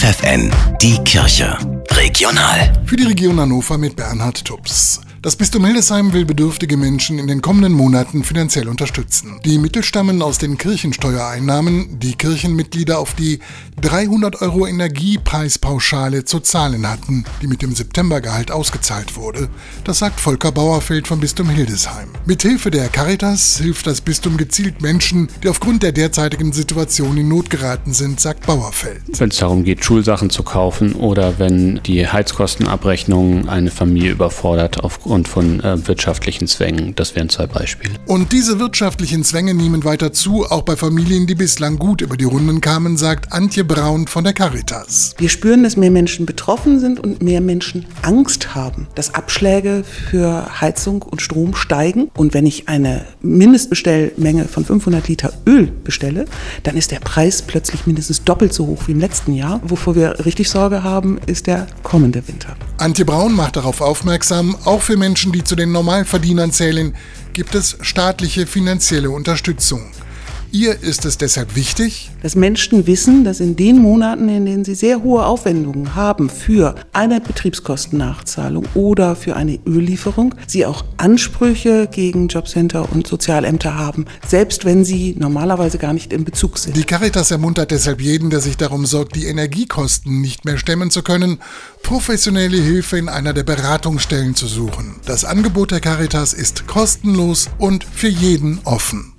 FFN, die Kirche. Regional. Für die Region Hannover mit Bernhard Tubbs. Das Bistum Hildesheim will bedürftige Menschen in den kommenden Monaten finanziell unterstützen. Die Mittel stammen aus den Kirchensteuereinnahmen, die Kirchenmitglieder auf die 300 Euro Energiepreispauschale zu zahlen hatten, die mit dem Septembergehalt ausgezahlt wurde. Das sagt Volker Bauerfeld vom Bistum Hildesheim. Mithilfe der Caritas hilft das Bistum gezielt Menschen, die aufgrund der derzeitigen Situation in Not geraten sind, sagt Bauerfeld. Wenn es darum geht, Schulsachen zu kaufen oder wenn die Heizkostenabrechnung eine Familie überfordert aufgrund und von äh, wirtschaftlichen Zwängen. Das wären zwei Beispiele. Und diese wirtschaftlichen Zwänge nehmen weiter zu, auch bei Familien, die bislang gut über die Runden kamen, sagt Antje Braun von der Caritas. Wir spüren, dass mehr Menschen betroffen sind und mehr Menschen Angst haben, dass Abschläge für Heizung und Strom steigen. Und wenn ich eine Mindestbestellmenge von 500 Liter Öl bestelle, dann ist der Preis plötzlich mindestens doppelt so hoch wie im letzten Jahr. Wovor wir richtig Sorge haben, ist der kommende Winter. Antje Braun macht darauf aufmerksam, auch für Menschen, die zu den Normalverdienern zählen, gibt es staatliche finanzielle Unterstützung. Ihr ist es deshalb wichtig, dass Menschen wissen, dass in den Monaten, in denen sie sehr hohe Aufwendungen haben für eine Betriebskostennachzahlung oder für eine Öllieferung, sie auch Ansprüche gegen Jobcenter und Sozialämter haben, selbst wenn sie normalerweise gar nicht in Bezug sind. Die Caritas ermuntert deshalb jeden, der sich darum sorgt, die Energiekosten nicht mehr stemmen zu können, professionelle Hilfe in einer der Beratungsstellen zu suchen. Das Angebot der Caritas ist kostenlos und für jeden offen.